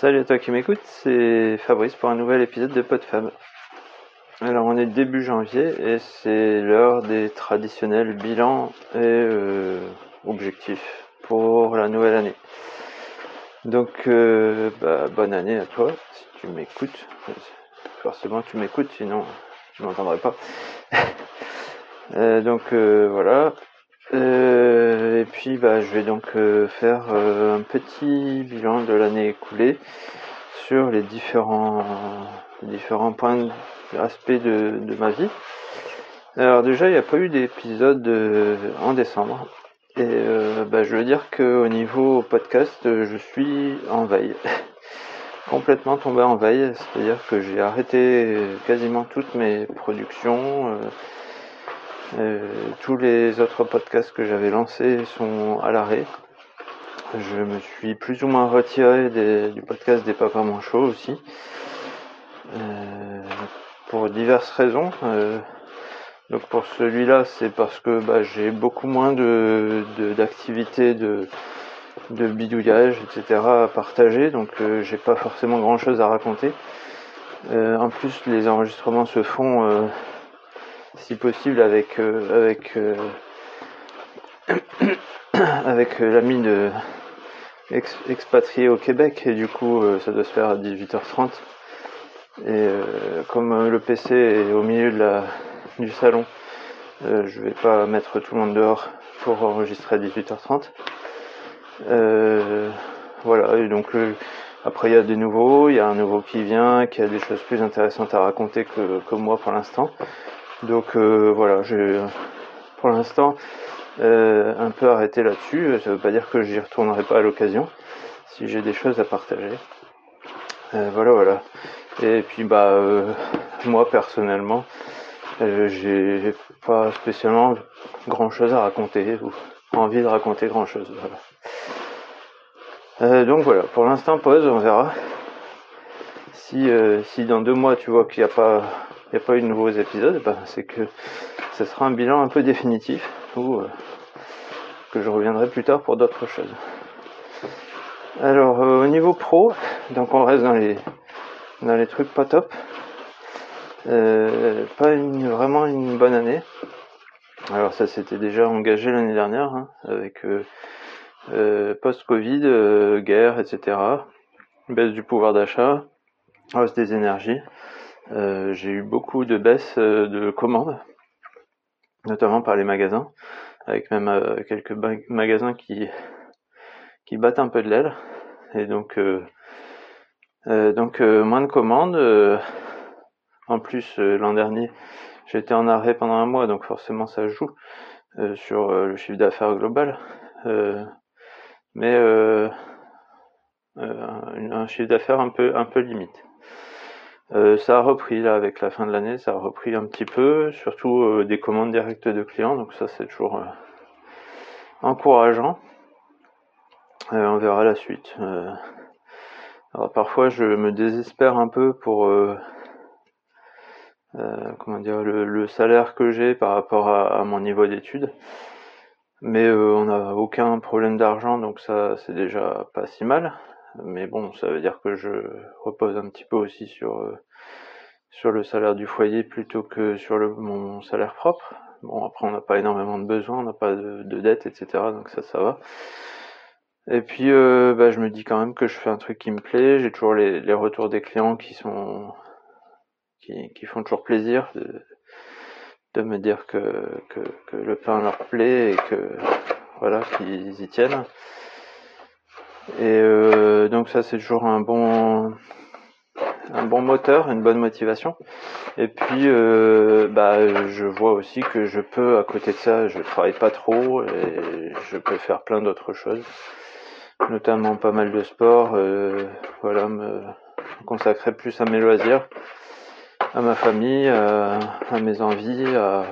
Salut à toi qui m'écoute, c'est Fabrice pour un nouvel épisode de PodFab. Alors on est début janvier et c'est l'heure des traditionnels bilans et euh, objectifs pour la nouvelle année. Donc euh, bah, bonne année à toi si tu m'écoutes. Forcément tu m'écoutes sinon je m'entendrai pas. Euh, donc voilà, euh, et puis bah, je vais donc euh, faire euh, un petit bilan de l'année écoulée sur les différents, différents points, aspects de, de, ma vie. Alors déjà, il n'y a pas eu d'épisode en décembre. Et bah, je veux dire qu'au niveau podcast, je suis en veille. Complètement tombé en veille, c'est-à-dire que j'ai arrêté quasiment toutes mes productions. Euh, tous les autres podcasts que j'avais lancés sont à l'arrêt. Je me suis plus ou moins retiré du podcast des Papas Manchots aussi. Euh, pour diverses raisons. Euh, donc pour celui-là, c'est parce que bah, j'ai beaucoup moins de d'activités de, de, bidouillage, etc. à partager, donc j'ai pas forcément grand-chose à raconter. en plus, les enregistrements se font si possible avec euh, avec euh, avec euh, l'ami de expatrié au Québec. Et du coup ça doit se faire à 18h30 et comme le PC est au milieu de la du salon je vais pas mettre tout le monde dehors pour enregistrer à 18h30 voilà. Et donc après il y a des nouveaux. Il y a un nouveau qui vient qui a des choses plus intéressantes à raconter que, que moi pour l'instant donc euh, voilà, j'ai pour l'instant euh, un peu arrêté là-dessus. Ça veut pas dire que j'y retournerai pas à l'occasion si j'ai des choses à partager. Euh, voilà, voilà. Et puis bah moi personnellement, j'ai pas spécialement grand chose à raconter ou envie de raconter grand chose. donc voilà, pour l'instant pause, on verra. Si, si dans deux mois tu vois qu'il n'y a pas n'y a pas eu de nouveaux épisodes, bah, c'est que ce sera un bilan un peu définitif ou euh, que je reviendrai plus tard pour d'autres choses. Alors euh, au niveau pro, donc on reste dans les dans les trucs pas top. Euh, pas une, vraiment une bonne année. Alors ça s'était déjà engagé l'année dernière hein, avec post-Covid, guerre, etc. Baisse du pouvoir d'achat, hausse des énergies. Euh, j'ai eu beaucoup de baisses euh, de commandes, notamment par les magasins, avec même euh, quelques magasins qui, qui battent un peu de l'aile. Et donc, donc moins de commandes. en plus, l'an dernier, j'étais en arrêt pendant un mois, donc forcément ça joue sur le chiffre d'affaires global. mais un chiffre d'affaires un peu, un peu limite. Euh, ça a repris là avec la fin de l'année, ça a repris un petit peu, surtout euh, des commandes directes de clients, donc ça c'est toujours euh, encourageant. on verra la suite. alors parfois je me désespère un peu pour comment dire le, salaire que j'ai par rapport à, à mon niveau d'études. Mais on n'a aucun problème d'argent, donc ça c'est déjà pas si mal mais bon, ça veut dire que je repose un petit peu aussi sur euh, sur le salaire du foyer plutôt que sur le, mon salaire propre. Bon, après, on n'a pas énormément de besoins, on n'a pas de, de dettes, etc. Donc ça, ça va. Et puis, euh, bah, je me dis quand même que je fais un truc qui me plaît. J'ai toujours les, les, retours des clients qui sont qui, qui font toujours plaisir de, de me dire que, que, que le pain leur plaît et que voilà qu'ils y tiennent. Et euh, donc ça c'est toujours un bon un bon moteur, une bonne motivation. Et puis euh, bah je vois aussi que je peux à côté de ça, je travaille pas trop et je peux faire plein d'autres choses, notamment pas mal de sport. Euh, voilà, me consacrer plus à mes loisirs, à ma famille, à, mes envies, à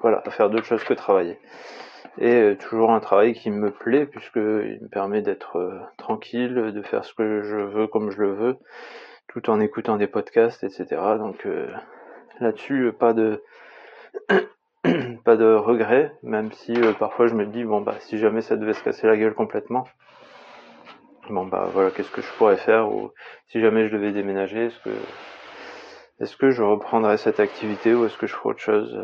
voilà, à faire d'autres choses que travailler et euh, toujours un travail qui me plaît puisqu'il me permet d'être euh, tranquille, de faire ce que je veux comme je le veux, tout en écoutant des podcasts, etc. Donc euh, là-dessus, pas de pas de regret, même si parfois je me dis bon bah si jamais ça devait se casser la gueule complètement, bon bah voilà, qu'est-ce que je pourrais faire? Ou si jamais je devais déménager, est-ce que est-ce que je reprendrais cette activité ou est-ce que je ferais autre chose?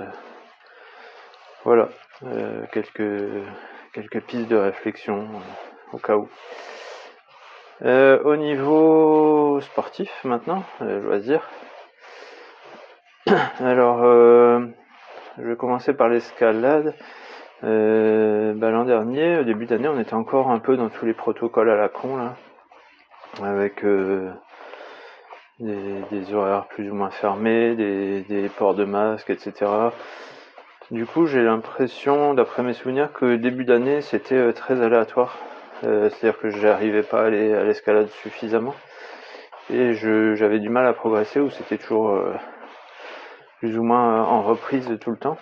Voilà, quelques quelques pistes de réflexion au cas où. au niveau sportif maintenant, loisir. Alors, je vais commencer par l'escalade. Euh, bah, l'an dernier, au début d'année, on était encore un peu dans tous les protocoles à la con là, avec euh, des, horaires plus ou moins fermés, des, ports de masques, etc. Du coup, j'ai l'impression, d'après mes souvenirs, que début d'année, c'était euh, très aléatoire. C'est-à-dire que j'arrivais pas à aller à l'escalade suffisamment et j'avais du mal à progresser ou c'était toujours plus ou moins en reprise tout le temps.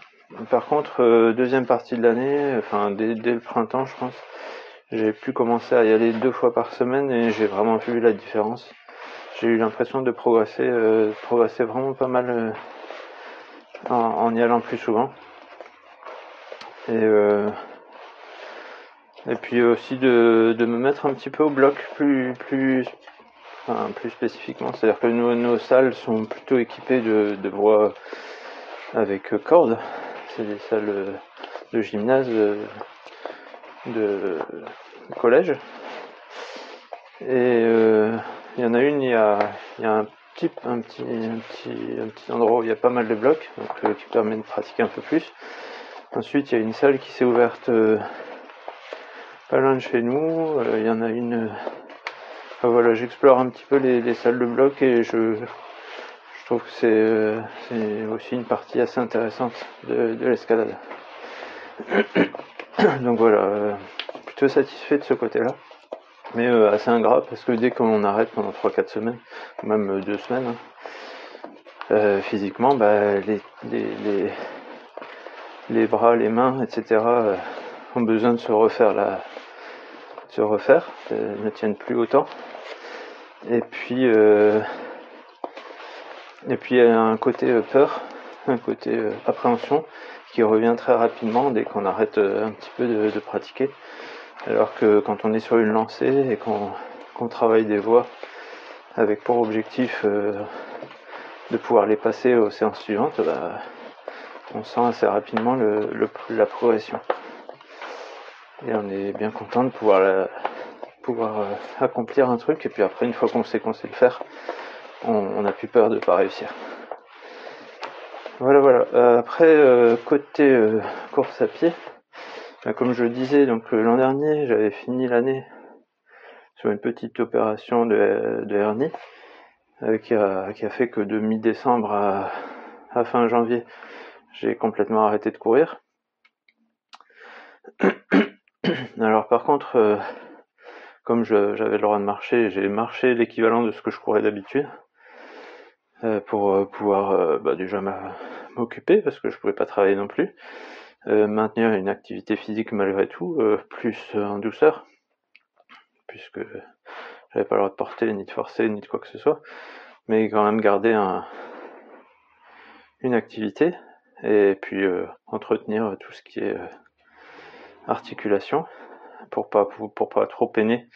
Par contre, euh, deuxième partie de l'année, enfin dès, le printemps, je pense, j'ai pu commencer à y aller deux fois par semaine et j'ai vraiment vu la différence. J'ai eu l'impression de progresser, euh, progresser vraiment pas mal euh, en, y allant plus souvent. Et et puis aussi de, me mettre un petit peu au bloc plus plus plus spécifiquement, c'est-à-dire que nos, salles sont plutôt équipées de, de avec cordes c'est des salles de gymnase de, collège. Et euh, il y en a une, il y a, un, petit, un, petit, un, petit, un petit endroit où il y a pas mal de blocs, donc, euh, qui permet de pratiquer un peu plus. Ensuite, il y a une salle qui s'est ouverte euh, pas loin de chez nous. il y en a une. voilà, j'explore un petit peu les, salles de blocs et je, trouve que euh, c'est aussi une partie assez intéressante de, l'escalade. Donc voilà, euh, plutôt satisfait de ce côté-là. Mais euh, assez ingrat parce que dès qu'on arrête pendant 3-4 semaines, même 2 semaines, hein, physiquement, bah, les, bras, les mains, etc. ont besoin de se refaire la, se refaire, ne tiennent plus autant. Et puis et puis il y a un côté euh, peur, un côté euh, appréhension qui revient très rapidement dès qu'on arrête euh, un petit peu de, pratiquer. Alors que quand on est sur une lancée et qu'on travaille des voies avec pour objectif de pouvoir les passer aux séances suivantes, bah, on sent assez rapidement le, la progression. Et on est bien content de pouvoir, pouvoir accomplir un truc et puis après une fois qu'on sait qu'on sait le faire, on n'a plus peur de ne pas réussir. Voilà, voilà. Euh, après, euh, côté euh, course à pied, bah, comme je le disais, donc l'an dernier, j'avais fini l'année sur une petite opération de, hernie qui a, fait que de mi-décembre à, fin janvier, j'ai complètement arrêté de courir. Alors par contre, comme j'avais le droit de marcher, j'ai marché l'équivalent de ce que je courais d'habitude. Euh, pour euh, pouvoir euh, bah, déjà m'occuper parce que je pouvais pas travailler non plus, maintenir une activité physique malgré tout, plus en douceur, puisque j'avais pas le droit de porter, ni de forcer, ni de quoi que ce soit, mais quand même garder un, une activité et puis entretenir tout ce qui est articulation pour pas pour pas trop peiner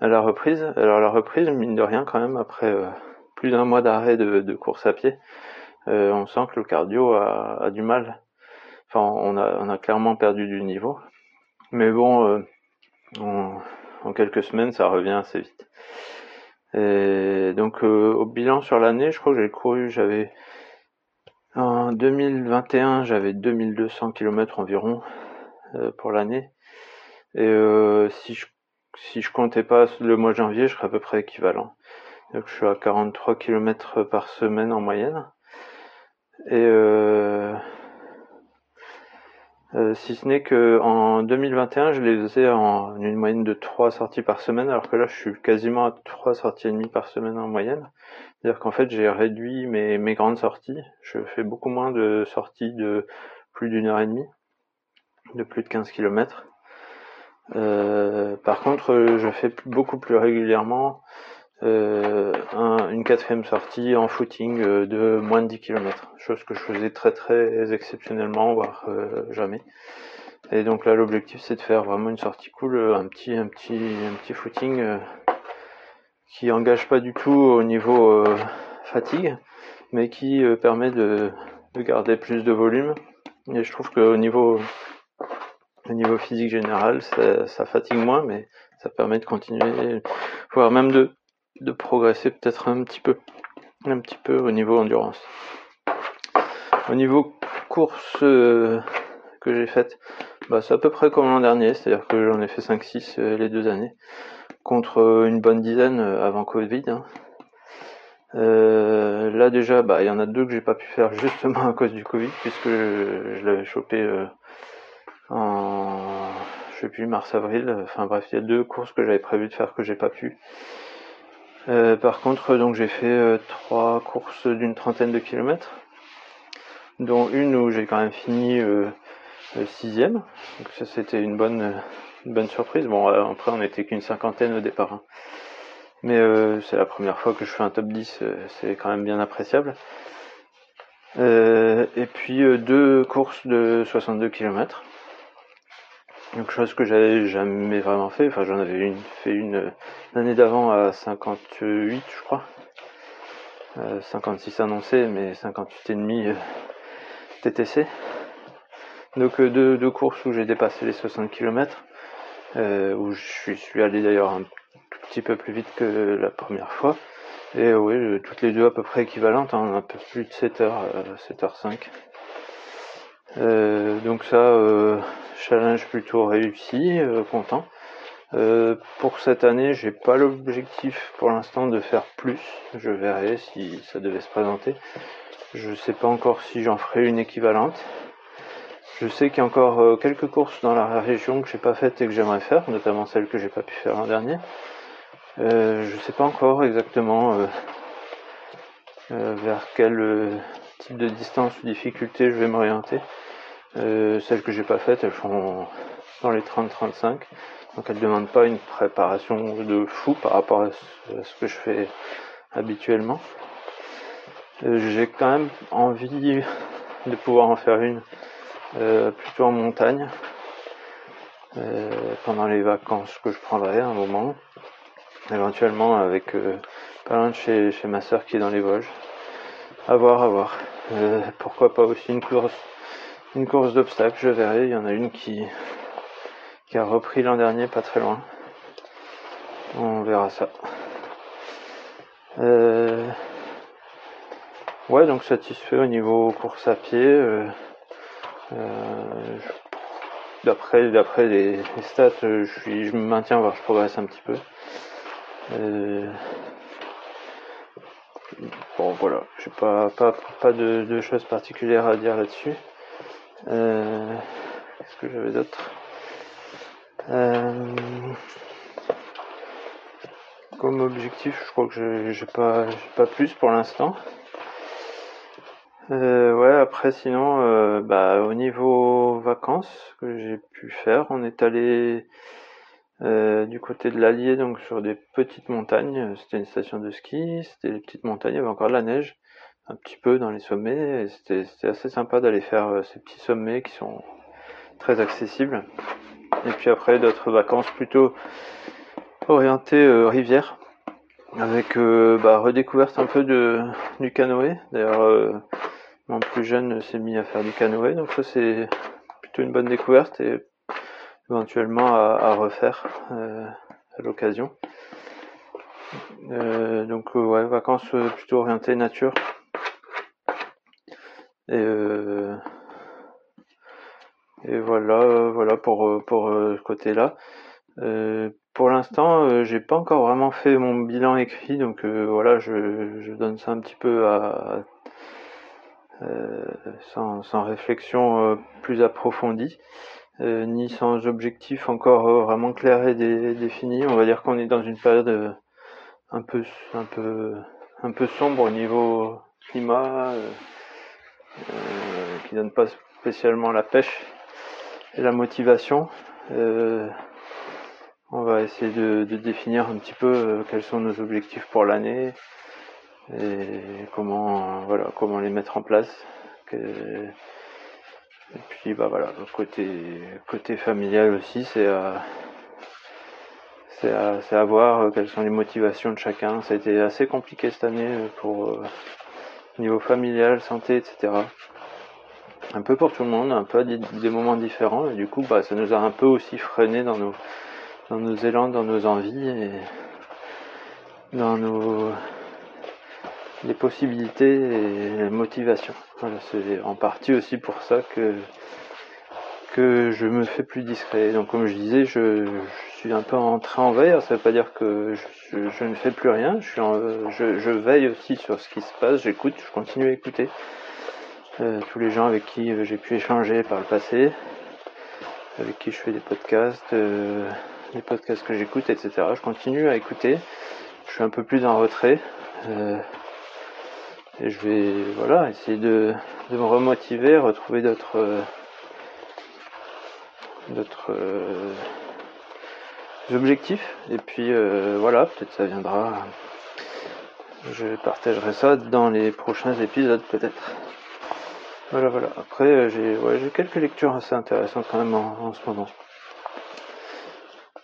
à la reprise. Alors la reprise, mine de rien, quand même après plus d'un mois d'arrêt de, course à pied, euh, on sent que le cardio a, du mal. Enfin, on a, clairement perdu du niveau. Mais bon, euh, en quelques semaines, ça revient assez vite. Et donc, euh, au bilan sur l'année, je crois que j'ai couru, j'avais en 2021, j'avais 2200 km environ pour l'année. Et si je si je comptais pas le mois de janvier, je serais à peu près équivalent. Donc je suis à 43 km par semaine en moyenne. Et euh, euh, si ce n'est que en 2021, je les faisais en une moyenne de 3 sorties par semaine, alors que là, je suis quasiment à 3 sorties et demie par semaine en moyenne. C'est-à-dire qu'en fait, j'ai réduit mes, mes grandes sorties. Je fais beaucoup moins de sorties de plus d'une heure et demie, de plus de 15 km. Euh, par contre, je fais beaucoup plus régulièrement euh, une quatrième sortie en footing euh, de moins de 10 km, chose que je faisais très très exceptionnellement, voire jamais. Et donc là l'objectif c'est de faire vraiment une sortie cool, un petit un petit un petit footing qui engage pas du tout au niveau fatigue, mais qui permet de, garder plus de volume. Et je trouve qu'au niveau, au niveau physique général, ça, ça, fatigue moins, mais ça permet de continuer, voire même de, de progresser peut-être un petit peu, un petit peu au niveau endurance. Au niveau course euh, que j'ai faite, bah, c'est à peu près comme l'an dernier, c'est-à-dire que j'en ai fait 5-6 euh, les deux années, contre euh, une bonne dizaine avant Covid. Hein. là déjà, bah, il y en a deux que j'ai pas pu faire justement à cause du Covid, puisque je, l'avais chopé en, je sais plus, mars-avril. Enfin bref, il y a deux courses que j'avais prévu de faire que j'ai pas pu. par contre, donc j'ai fait trois courses d'une trentaine de kilomètres dont une où j'ai quand même fini euh, sixième. Donc ça c'était une bonne, bonne surprise. Bon euh, après on n'était qu'une cinquantaine au départ. Hein. Mais euh, c'est la première fois que je fais un top 10, c'est quand même bien appréciable. et puis deux courses de 62 km. Donc chose que j'avais jamais vraiment fait. Enfin j'en avais une, fait une l'année d'avant à 58 je crois. 56 annoncé mais 58 et demi TTC. Donc euh, deux, courses où j'ai dépassé les 60 km, euh, où je suis, allé d'ailleurs un tout petit peu plus vite que la première fois. Et oui, euh, toutes les deux à peu près équivalentes, hein, un peu plus de 7 h 7h05. donc ça, challenge plutôt réussi, content. pour cette année, j'ai pas l'objectif pour l'instant de faire plus. Je verrai si ça devait se présenter. Je sais pas encore si j'en ferai une équivalente. Je sais qu'il y a encore euh, quelques courses dans la région que j'ai pas faites et que j'aimerais faire, notamment celles que j'ai pas pu faire l'an dernier. Euh, je sais pas encore exactement euh, euh, vers quel type de distance ou difficulté je vais m'orienter. celles que j'ai pas faites, elles sont dans les 30-35, donc elles demandent pas une préparation de fou par rapport à ce que je fais habituellement. J'ai quand même envie de pouvoir en faire une euh, plutôt en montagne. Euh, pendant les vacances que je prendrai un moment. Éventuellement avec pas loin de chez, ma soeur qui est dans les Vosges. À voir à voir. Pourquoi pas aussi une course une course d'obstacles je verrai. Il y en a une qui qui a repris l'an dernier pas très loin. On verra ça. Euh, Ouais, donc satisfait au niveau course à pied. Euh, euh, d'après d'après les, stats, euh, je me maintiens voire je progresse un petit peu. bon voilà, j'ai pas pas de, choses particulières à dire là-dessus. Qu'est-ce que j'avais d'autre? Comme objectif, je crois que j'ai pas pas plus pour l'instant. Euh, ouais, après sinon, euh, bah, au niveau vacances que j'ai pu faire, on est allé euh, du côté de l'Allier, donc sur des petites montagnes. C'était une station de ski, c'était des petites montagnes, il y avait encore de la neige, un petit peu dans les sommets. et C'était assez sympa d'aller faire ces petits sommets qui sont très accessibles. Et puis après, d'autres vacances plutôt orientées euh, rivière, avec bah, redécouverte un peu de, du canoë. D'ailleurs, mon plus jeune s'est mis à faire du canoë, donc ça c'est plutôt une bonne découverte et éventuellement à, refaire euh, à l'occasion. Euh, donc euh, ouais, vacances plutôt orientées nature. Et, voilà, voilà pour pour ce côté-là. pour l'instant, j'ai pas encore vraiment fait mon bilan écrit, donc voilà, je, donne ça un petit peu à, sans, sans, réflexion euh, plus approfondie, euh, ni sans objectif encore vraiment clair et défini. On va dire qu'on est dans une période un peu, sombre au niveau climat, qui donne pas spécialement la pêche et la motivation. on va essayer de, de, définir un petit peu quels sont nos objectifs pour l'année, et comment les mettre en place et puis bah voilà côté côté familial aussi c'est euh, c'est à, à, voir quelles sont les motivations de chacun. Ça a été assez compliqué cette année pour niveau familial, santé, etc. Un peu pour tout le monde, un peu des, moments différents, et du coup, bah, ça nous a un peu aussi freiné dans nos, dans élans, dans nos envies dans nos les possibilités et les motivations. Voilà, c'est en partie aussi pour ça que que je me fais plus discret. Donc comme je disais, je, suis un peu en train en veille. Ça veut pas dire que je, ne fais plus rien. Je, suis je, veille aussi sur ce qui se passe. J'écoute, je continue à écouter euh, tous les gens avec qui j'ai pu échanger par le passé, avec qui je fais des podcasts, euh, les podcasts que j'écoute, etc. Je continue à écouter. Je suis un peu plus en retrait. Euh, et je vais voilà essayer de, de me remotiver, retrouver d'autres d'autres euh, objectifs. Et puis euh, voilà, peut-être ça viendra. Je partagerai ça dans les prochains épisodes peut-être. Voilà, voilà. Après, euh, j'ai ouais, quelques lectures assez intéressantes quand même en, ce moment.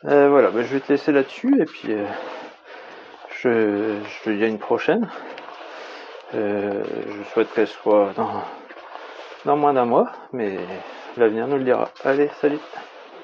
voilà, bah, je vais te laisser là-dessus et puis je, je te dis à une prochaine. Je souhaite qu'elle soit dans, dans moins d'un mois, mais l'avenir nous le dira. Allez, salut